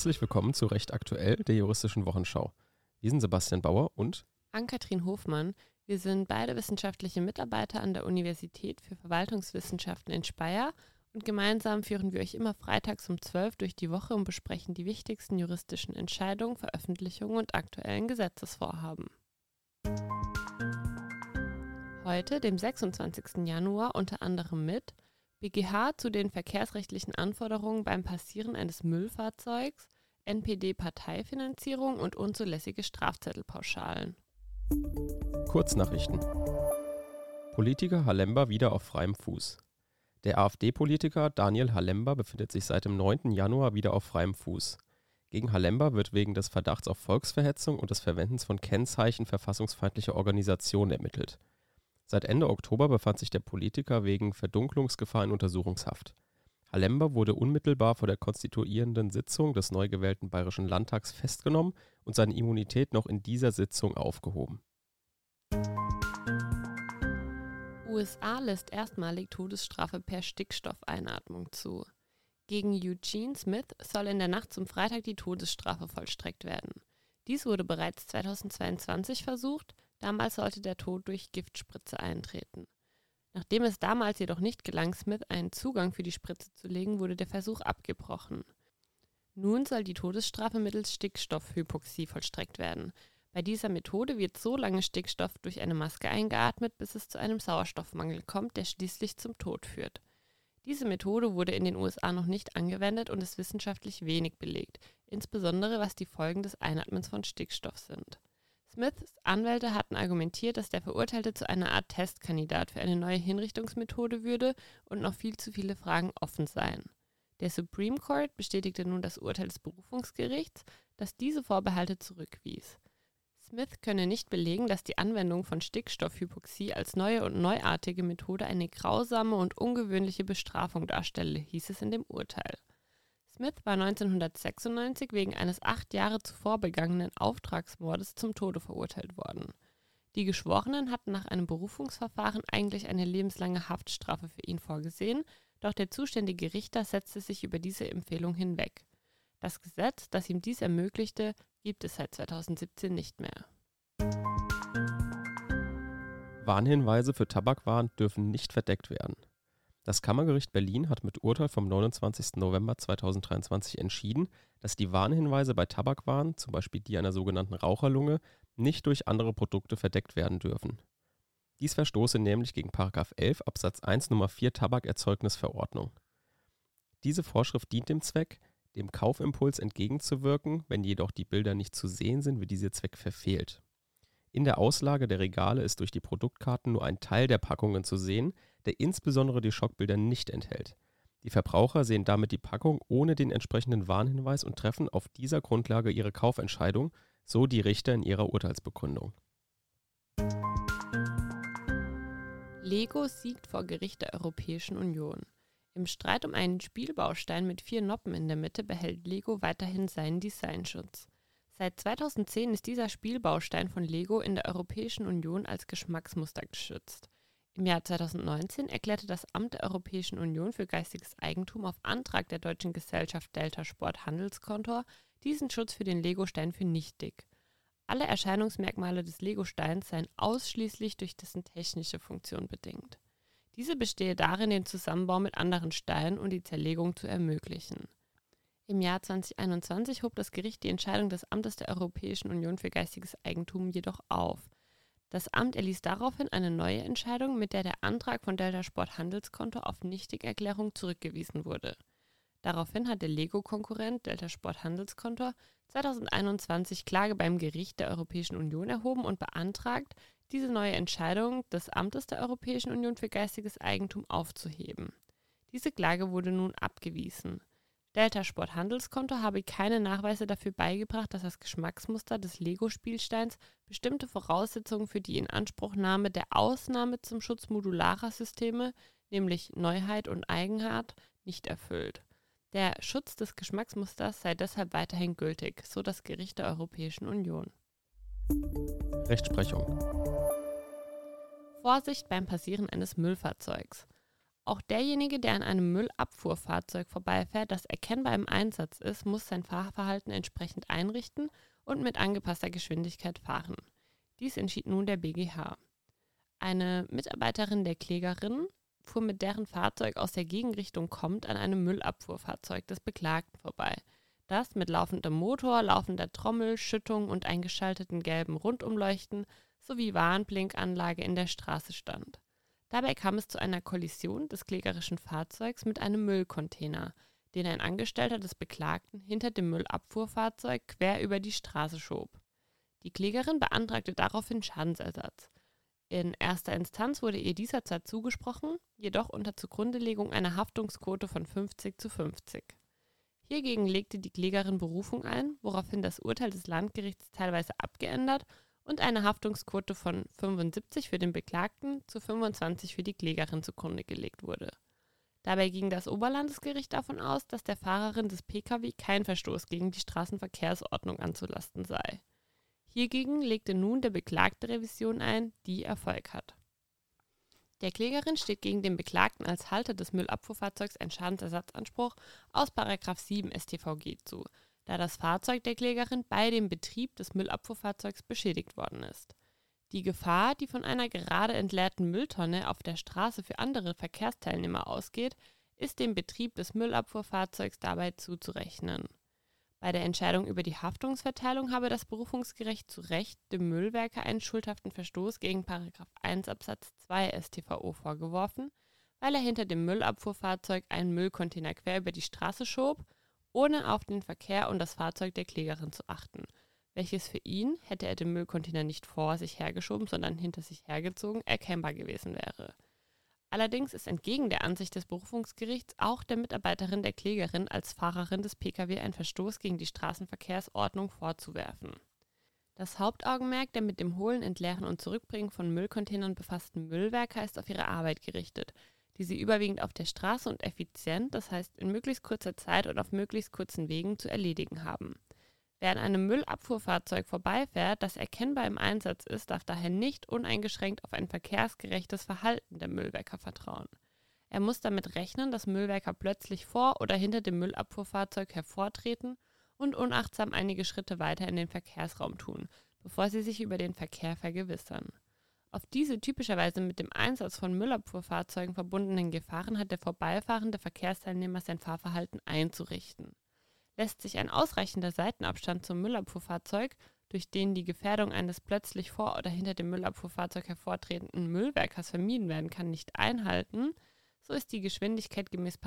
Herzlich willkommen zu Recht Aktuell, der juristischen Wochenschau. Wir sind Sebastian Bauer und Ann-Kathrin Hofmann. Wir sind beide wissenschaftliche Mitarbeiter an der Universität für Verwaltungswissenschaften in Speyer und gemeinsam führen wir euch immer freitags um 12 durch die Woche und besprechen die wichtigsten juristischen Entscheidungen, Veröffentlichungen und aktuellen Gesetzesvorhaben. Heute, dem 26. Januar, unter anderem mit BGH zu den verkehrsrechtlichen Anforderungen beim Passieren eines Müllfahrzeugs, NPD-Parteifinanzierung und unzulässige Strafzettelpauschalen. Kurznachrichten. Politiker Halember wieder auf freiem Fuß. Der AfD-Politiker Daniel Halember befindet sich seit dem 9. Januar wieder auf freiem Fuß. Gegen Halember wird wegen des Verdachts auf Volksverhetzung und des Verwendens von Kennzeichen verfassungsfeindlicher Organisationen ermittelt. Seit Ende Oktober befand sich der Politiker wegen Verdunklungsgefahr in Untersuchungshaft. Halember wurde unmittelbar vor der konstituierenden Sitzung des neu gewählten Bayerischen Landtags festgenommen und seine Immunität noch in dieser Sitzung aufgehoben. USA lässt erstmalig Todesstrafe per Stickstoffeinatmung zu. Gegen Eugene Smith soll in der Nacht zum Freitag die Todesstrafe vollstreckt werden. Dies wurde bereits 2022 versucht, damals sollte der Tod durch Giftspritze eintreten. Nachdem es damals jedoch nicht gelang, Smith einen Zugang für die Spritze zu legen, wurde der Versuch abgebrochen. Nun soll die Todesstrafe mittels Stickstoffhypoxie vollstreckt werden. Bei dieser Methode wird so lange Stickstoff durch eine Maske eingeatmet, bis es zu einem Sauerstoffmangel kommt, der schließlich zum Tod führt. Diese Methode wurde in den USA noch nicht angewendet und ist wissenschaftlich wenig belegt, insbesondere was die Folgen des Einatmens von Stickstoff sind. Smiths Anwälte hatten argumentiert, dass der Verurteilte zu einer Art Testkandidat für eine neue Hinrichtungsmethode würde und noch viel zu viele Fragen offen seien. Der Supreme Court bestätigte nun das Urteil des Berufungsgerichts, das diese Vorbehalte zurückwies. Smith könne nicht belegen, dass die Anwendung von Stickstoffhypoxie als neue und neuartige Methode eine grausame und ungewöhnliche Bestrafung darstelle, hieß es in dem Urteil. Smith war 1996 wegen eines acht Jahre zuvor begangenen Auftragsmordes zum Tode verurteilt worden. Die Geschworenen hatten nach einem Berufungsverfahren eigentlich eine lebenslange Haftstrafe für ihn vorgesehen, doch der zuständige Richter setzte sich über diese Empfehlung hinweg. Das Gesetz, das ihm dies ermöglichte, gibt es seit 2017 nicht mehr. Warnhinweise für Tabakwaren dürfen nicht verdeckt werden. Das Kammergericht Berlin hat mit Urteil vom 29. November 2023 entschieden, dass die Warnhinweise bei Tabakwaren, zum Beispiel die einer sogenannten Raucherlunge, nicht durch andere Produkte verdeckt werden dürfen. Dies verstoße nämlich gegen § 11 Absatz 1 Nummer 4 Tabakerzeugnisverordnung. Diese Vorschrift dient dem Zweck, dem Kaufimpuls entgegenzuwirken, wenn jedoch die Bilder nicht zu sehen sind, wird dieser Zweck verfehlt. In der Auslage der Regale ist durch die Produktkarten nur ein Teil der Packungen zu sehen, der insbesondere die Schockbilder nicht enthält. Die Verbraucher sehen damit die Packung ohne den entsprechenden Warnhinweis und treffen auf dieser Grundlage ihre Kaufentscheidung, so die Richter in ihrer Urteilsbegründung. Lego siegt vor Gericht der Europäischen Union. Im Streit um einen Spielbaustein mit vier Noppen in der Mitte behält Lego weiterhin seinen Designschutz. Seit 2010 ist dieser Spielbaustein von Lego in der Europäischen Union als Geschmacksmuster geschützt. Im Jahr 2019 erklärte das Amt der Europäischen Union für geistiges Eigentum auf Antrag der deutschen Gesellschaft Delta Sport Handelskontor diesen Schutz für den Lego-Stein für nichtig. Alle Erscheinungsmerkmale des Lego-Steins seien ausschließlich durch dessen technische Funktion bedingt. Diese bestehe darin, den Zusammenbau mit anderen Steinen und die Zerlegung zu ermöglichen. Im Jahr 2021 hob das Gericht die Entscheidung des Amtes der Europäischen Union für geistiges Eigentum jedoch auf. Das Amt erließ daraufhin eine neue Entscheidung, mit der der Antrag von Delta Sport Handelskonto auf Nichtigerklärung zurückgewiesen wurde. Daraufhin hat der Lego-Konkurrent Delta Sport Handelskonto 2021 Klage beim Gericht der Europäischen Union erhoben und beantragt, diese neue Entscheidung des Amtes der Europäischen Union für geistiges Eigentum aufzuheben. Diese Klage wurde nun abgewiesen. Delta Sport Handelskonto habe keine Nachweise dafür beigebracht, dass das Geschmacksmuster des Lego-Spielsteins bestimmte Voraussetzungen für die Inanspruchnahme der Ausnahme zum Schutz modularer Systeme, nämlich Neuheit und Eigenart, nicht erfüllt. Der Schutz des Geschmacksmusters sei deshalb weiterhin gültig, so das Gericht der Europäischen Union. Rechtsprechung. Vorsicht beim Passieren eines Müllfahrzeugs. Auch derjenige, der an einem Müllabfuhrfahrzeug vorbeifährt, das erkennbar im Einsatz ist, muss sein Fahrverhalten entsprechend einrichten und mit angepasster Geschwindigkeit fahren. Dies entschied nun der BGH. Eine Mitarbeiterin der Klägerin fuhr mit deren Fahrzeug aus der Gegenrichtung kommt an einem Müllabfuhrfahrzeug des Beklagten vorbei, das mit laufendem Motor, laufender Trommel, Schüttung und eingeschalteten gelben Rundumleuchten sowie Warnblinkanlage in der Straße stand. Dabei kam es zu einer Kollision des klägerischen Fahrzeugs mit einem Müllcontainer, den ein Angestellter des Beklagten hinter dem Müllabfuhrfahrzeug quer über die Straße schob. Die Klägerin beantragte daraufhin Schadensersatz. In erster Instanz wurde ihr dieser zwar zugesprochen, jedoch unter Zugrundelegung einer Haftungsquote von 50 zu 50. Hiergegen legte die Klägerin Berufung ein, woraufhin das Urteil des Landgerichts teilweise abgeändert und eine Haftungsquote von 75 für den Beklagten zu 25 für die Klägerin zugrunde gelegt wurde. Dabei ging das Oberlandesgericht davon aus, dass der Fahrerin des Pkw kein Verstoß gegen die Straßenverkehrsordnung anzulasten sei. Hiergegen legte nun der Beklagte Revision ein, die Erfolg hat. Der Klägerin steht gegen den Beklagten als Halter des Müllabfuhrfahrzeugs ein Schadensersatzanspruch aus 7 StVG zu, da das Fahrzeug der Klägerin bei dem Betrieb des Müllabfuhrfahrzeugs beschädigt worden ist. Die Gefahr, die von einer gerade entleerten Mülltonne auf der Straße für andere Verkehrsteilnehmer ausgeht, ist dem Betrieb des Müllabfuhrfahrzeugs dabei zuzurechnen. Bei der Entscheidung über die Haftungsverteilung habe das Berufungsgericht zu Recht dem Müllwerker einen schuldhaften Verstoß gegen 1 Absatz 2 StVO vorgeworfen, weil er hinter dem Müllabfuhrfahrzeug einen Müllcontainer quer über die Straße schob, ohne auf den Verkehr und das Fahrzeug der Klägerin zu achten, welches für ihn, hätte er den Müllcontainer nicht vor sich hergeschoben, sondern hinter sich hergezogen, erkennbar gewesen wäre. Allerdings ist entgegen der Ansicht des Berufungsgerichts auch der Mitarbeiterin der Klägerin als Fahrerin des Pkw ein Verstoß gegen die Straßenverkehrsordnung vorzuwerfen. Das Hauptaugenmerk der mit dem Holen, Entleeren und Zurückbringen von Müllcontainern befassten Müllwerker ist auf ihre Arbeit gerichtet, die sie überwiegend auf der Straße und effizient, das heißt in möglichst kurzer Zeit und auf möglichst kurzen Wegen zu erledigen haben. Wer an einem Müllabfuhrfahrzeug vorbeifährt, das erkennbar im Einsatz ist, darf daher nicht uneingeschränkt auf ein verkehrsgerechtes Verhalten der Müllwerker vertrauen. Er muss damit rechnen, dass Müllwerker plötzlich vor oder hinter dem Müllabfuhrfahrzeug hervortreten und unachtsam einige Schritte weiter in den Verkehrsraum tun, bevor sie sich über den Verkehr vergewissern. Auf diese typischerweise mit dem Einsatz von Müllabfuhrfahrzeugen verbundenen Gefahren hat der vorbeifahrende Verkehrsteilnehmer sein Fahrverhalten einzurichten. Lässt sich ein ausreichender Seitenabstand zum Müllabfuhrfahrzeug, durch den die Gefährdung eines plötzlich vor oder hinter dem Müllabfuhrfahrzeug hervortretenden Müllwerkers vermieden werden kann, nicht einhalten, so ist die Geschwindigkeit gemäß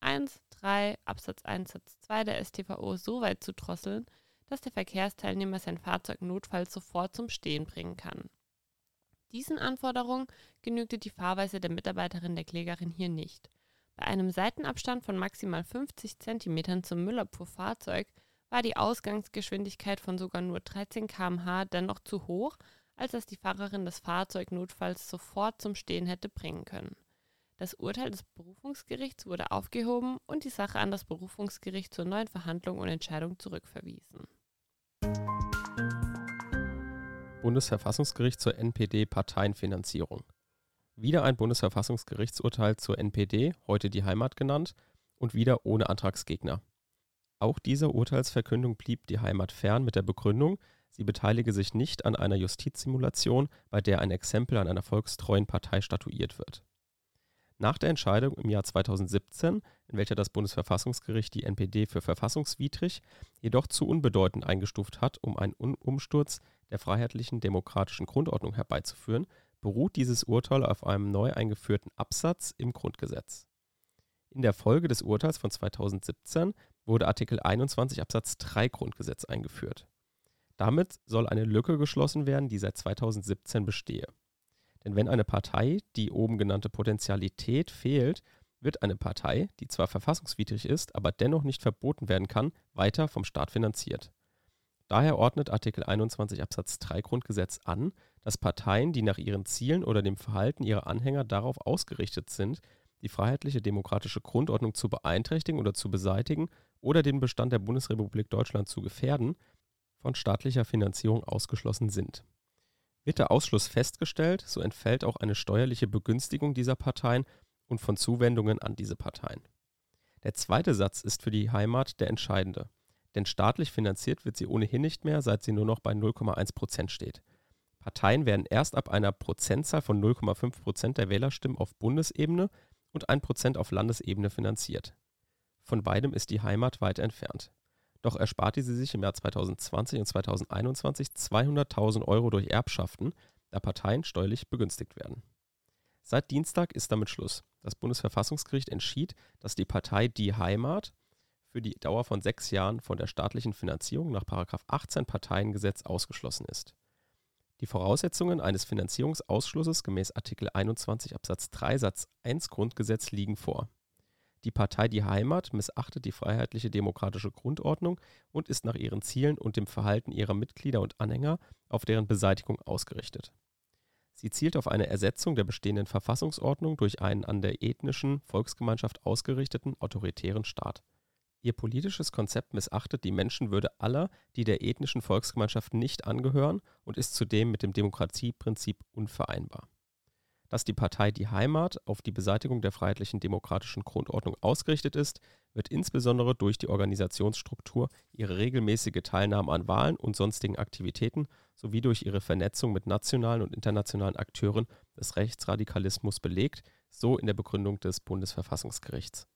1, 3 Absatz 1 Satz 2 der StVO so weit zu drosseln, dass der Verkehrsteilnehmer sein Fahrzeug notfalls sofort zum Stehen bringen kann. Diesen Anforderungen genügte die Fahrweise der Mitarbeiterin der Klägerin hier nicht. Bei einem Seitenabstand von maximal 50 cm zum Müllabfuhrfahrzeug war die Ausgangsgeschwindigkeit von sogar nur 13 km/h dennoch zu hoch, als dass die Fahrerin das Fahrzeug notfalls sofort zum Stehen hätte bringen können. Das Urteil des Berufungsgerichts wurde aufgehoben und die Sache an das Berufungsgericht zur neuen Verhandlung und Entscheidung zurückverwiesen. Bundesverfassungsgericht zur NPD-Parteienfinanzierung. Wieder ein Bundesverfassungsgerichtsurteil zur NPD, heute die Heimat genannt, und wieder ohne Antragsgegner. Auch dieser Urteilsverkündung blieb die Heimat fern mit der Begründung, sie beteilige sich nicht an einer Justizsimulation, bei der ein Exempel an einer volkstreuen Partei statuiert wird. Nach der Entscheidung im Jahr 2017, in welcher das Bundesverfassungsgericht die NPD für verfassungswidrig, jedoch zu unbedeutend eingestuft hat, um einen Umsturz der freiheitlichen demokratischen Grundordnung herbeizuführen, beruht dieses Urteil auf einem neu eingeführten Absatz im Grundgesetz. In der Folge des Urteils von 2017 wurde Artikel 21 Absatz 3 Grundgesetz eingeführt. Damit soll eine Lücke geschlossen werden, die seit 2017 bestehe. Denn wenn eine Partei die oben genannte Potentialität fehlt, wird eine Partei, die zwar verfassungswidrig ist, aber dennoch nicht verboten werden kann, weiter vom Staat finanziert. Daher ordnet Artikel 21 Absatz 3 Grundgesetz an, dass Parteien, die nach ihren Zielen oder dem Verhalten ihrer Anhänger darauf ausgerichtet sind, die freiheitliche demokratische Grundordnung zu beeinträchtigen oder zu beseitigen oder den Bestand der Bundesrepublik Deutschland zu gefährden, von staatlicher Finanzierung ausgeschlossen sind. Wird der Ausschluss festgestellt, so entfällt auch eine steuerliche Begünstigung dieser Parteien und von Zuwendungen an diese Parteien. Der zweite Satz ist für die Heimat der entscheidende, denn staatlich finanziert wird sie ohnehin nicht mehr, seit sie nur noch bei 0,1 Prozent steht. Parteien werden erst ab einer Prozentzahl von 0,5 Prozent der Wählerstimmen auf Bundesebene und 1 Prozent auf Landesebene finanziert. Von beidem ist die Heimat weit entfernt. Doch ersparte sie sich im Jahr 2020 und 2021 200.000 Euro durch Erbschaften, da Parteien steuerlich begünstigt werden. Seit Dienstag ist damit Schluss. Das Bundesverfassungsgericht entschied, dass die Partei Die Heimat für die Dauer von sechs Jahren von der staatlichen Finanzierung nach 18 Parteiengesetz ausgeschlossen ist. Die Voraussetzungen eines Finanzierungsausschlusses gemäß Artikel 21 Absatz 3 Satz 1 Grundgesetz liegen vor. Die Partei Die Heimat missachtet die freiheitliche demokratische Grundordnung und ist nach ihren Zielen und dem Verhalten ihrer Mitglieder und Anhänger auf deren Beseitigung ausgerichtet. Sie zielt auf eine Ersetzung der bestehenden Verfassungsordnung durch einen an der ethnischen Volksgemeinschaft ausgerichteten autoritären Staat. Ihr politisches Konzept missachtet die Menschenwürde aller, die der ethnischen Volksgemeinschaft nicht angehören und ist zudem mit dem Demokratieprinzip unvereinbar dass die Partei Die Heimat auf die Beseitigung der freiheitlichen demokratischen Grundordnung ausgerichtet ist, wird insbesondere durch die Organisationsstruktur, ihre regelmäßige Teilnahme an Wahlen und sonstigen Aktivitäten sowie durch ihre Vernetzung mit nationalen und internationalen Akteuren des Rechtsradikalismus belegt, so in der Begründung des Bundesverfassungsgerichts.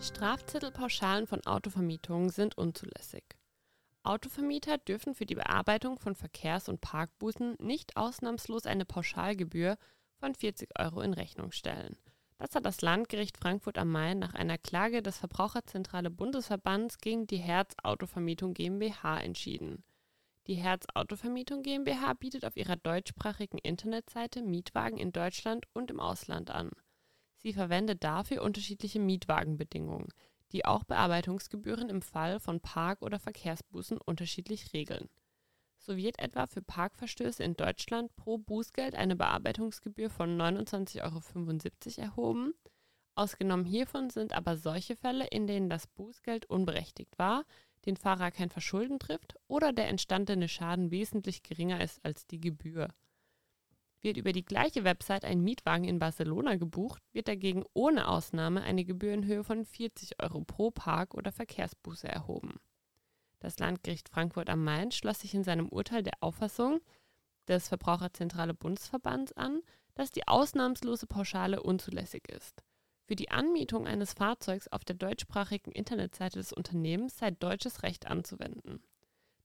Strafzettelpauschalen von Autovermietungen sind unzulässig. Autovermieter dürfen für die Bearbeitung von Verkehrs- und Parkbußen nicht ausnahmslos eine Pauschalgebühr von 40 Euro in Rechnung stellen. Das hat das Landgericht Frankfurt am Main nach einer Klage des Verbraucherzentrale Bundesverbands gegen die Herz Autovermietung GmbH entschieden. Die Herz Autovermietung GmbH bietet auf ihrer deutschsprachigen Internetseite Mietwagen in Deutschland und im Ausland an. Sie verwendet dafür unterschiedliche Mietwagenbedingungen die auch Bearbeitungsgebühren im Fall von Park- oder Verkehrsbußen unterschiedlich regeln. So wird etwa für Parkverstöße in Deutschland pro Bußgeld eine Bearbeitungsgebühr von 29,75 Euro erhoben. Ausgenommen hiervon sind aber solche Fälle, in denen das Bußgeld unberechtigt war, den Fahrer kein Verschulden trifft oder der entstandene Schaden wesentlich geringer ist als die Gebühr. Wird über die gleiche Website ein Mietwagen in Barcelona gebucht, wird dagegen ohne Ausnahme eine Gebühr in Höhe von 40 Euro pro Park- oder Verkehrsbuße erhoben. Das Landgericht Frankfurt am Main schloss sich in seinem Urteil der Auffassung des Verbraucherzentrale Bundesverbands an, dass die ausnahmslose Pauschale unzulässig ist. Für die Anmietung eines Fahrzeugs auf der deutschsprachigen Internetseite des Unternehmens sei deutsches Recht anzuwenden.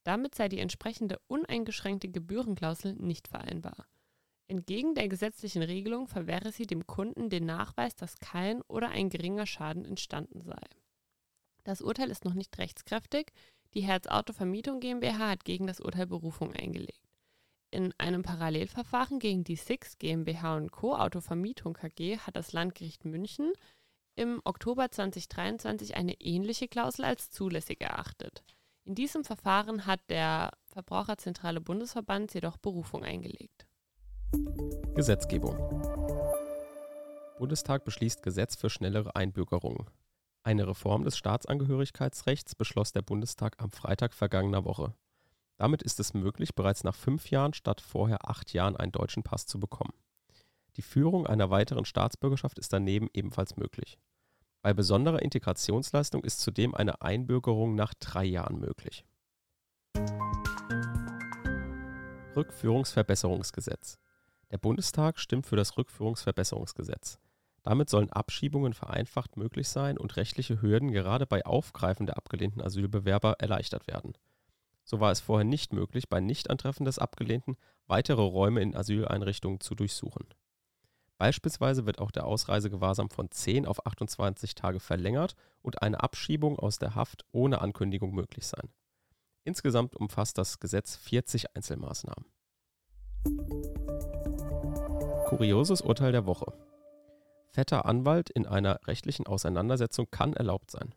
Damit sei die entsprechende uneingeschränkte Gebührenklausel nicht vereinbar. Entgegen der gesetzlichen Regelung verwehre sie dem Kunden den Nachweis, dass kein oder ein geringer Schaden entstanden sei. Das Urteil ist noch nicht rechtskräftig. Die Herz Auto Vermietung GmbH hat gegen das Urteil Berufung eingelegt. In einem Parallelverfahren gegen die Six GmbH Co. Autovermietung KG hat das Landgericht München im Oktober 2023 eine ähnliche Klausel als zulässig erachtet. In diesem Verfahren hat der Verbraucherzentrale Bundesverband jedoch Berufung eingelegt. Gesetzgebung. Bundestag beschließt Gesetz für schnellere Einbürgerung. Eine Reform des Staatsangehörigkeitsrechts beschloss der Bundestag am Freitag vergangener Woche. Damit ist es möglich, bereits nach fünf Jahren statt vorher acht Jahren einen deutschen Pass zu bekommen. Die Führung einer weiteren Staatsbürgerschaft ist daneben ebenfalls möglich. Bei besonderer Integrationsleistung ist zudem eine Einbürgerung nach drei Jahren möglich. Rückführungsverbesserungsgesetz der Bundestag stimmt für das Rückführungsverbesserungsgesetz. Damit sollen Abschiebungen vereinfacht möglich sein und rechtliche Hürden gerade bei Aufgreifen der abgelehnten Asylbewerber erleichtert werden. So war es vorher nicht möglich, bei Nichtantreffen des Abgelehnten weitere Räume in Asyleinrichtungen zu durchsuchen. Beispielsweise wird auch der Ausreisegewahrsam von 10 auf 28 Tage verlängert und eine Abschiebung aus der Haft ohne Ankündigung möglich sein. Insgesamt umfasst das Gesetz 40 Einzelmaßnahmen. Kurioses Urteil der Woche. Vetter Anwalt in einer rechtlichen Auseinandersetzung kann erlaubt sein.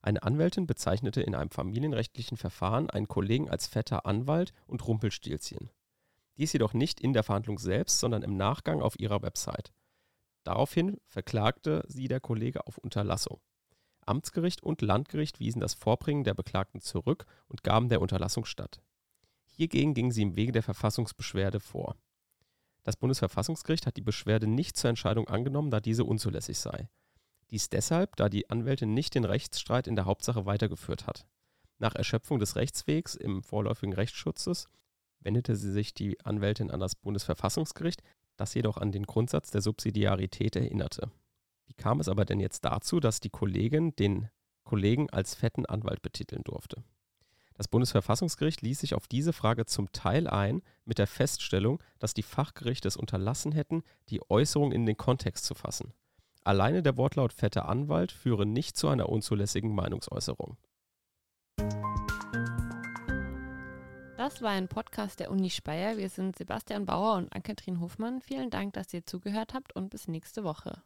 Eine Anwältin bezeichnete in einem familienrechtlichen Verfahren einen Kollegen als fetter Anwalt und Rumpelstilzchen. Dies jedoch nicht in der Verhandlung selbst, sondern im Nachgang auf ihrer Website. Daraufhin verklagte sie der Kollege auf Unterlassung. Amtsgericht und Landgericht wiesen das Vorbringen der Beklagten zurück und gaben der Unterlassung statt. Hiergegen ging sie im Wege der Verfassungsbeschwerde vor. Das Bundesverfassungsgericht hat die Beschwerde nicht zur Entscheidung angenommen, da diese unzulässig sei. Dies deshalb, da die Anwältin nicht den Rechtsstreit in der Hauptsache weitergeführt hat. Nach Erschöpfung des Rechtswegs im vorläufigen Rechtsschutzes wendete sie sich die Anwältin an das Bundesverfassungsgericht, das jedoch an den Grundsatz der Subsidiarität erinnerte. Wie kam es aber denn jetzt dazu, dass die Kollegin den Kollegen als fetten Anwalt betiteln durfte? Das Bundesverfassungsgericht ließ sich auf diese Frage zum Teil ein mit der Feststellung, dass die Fachgerichte es unterlassen hätten, die Äußerung in den Kontext zu fassen. Alleine der Wortlaut fetter Anwalt führe nicht zu einer unzulässigen Meinungsäußerung. Das war ein Podcast der Uni Speyer. Wir sind Sebastian Bauer und Ann-Kathrin Hofmann. Vielen Dank, dass ihr zugehört habt und bis nächste Woche.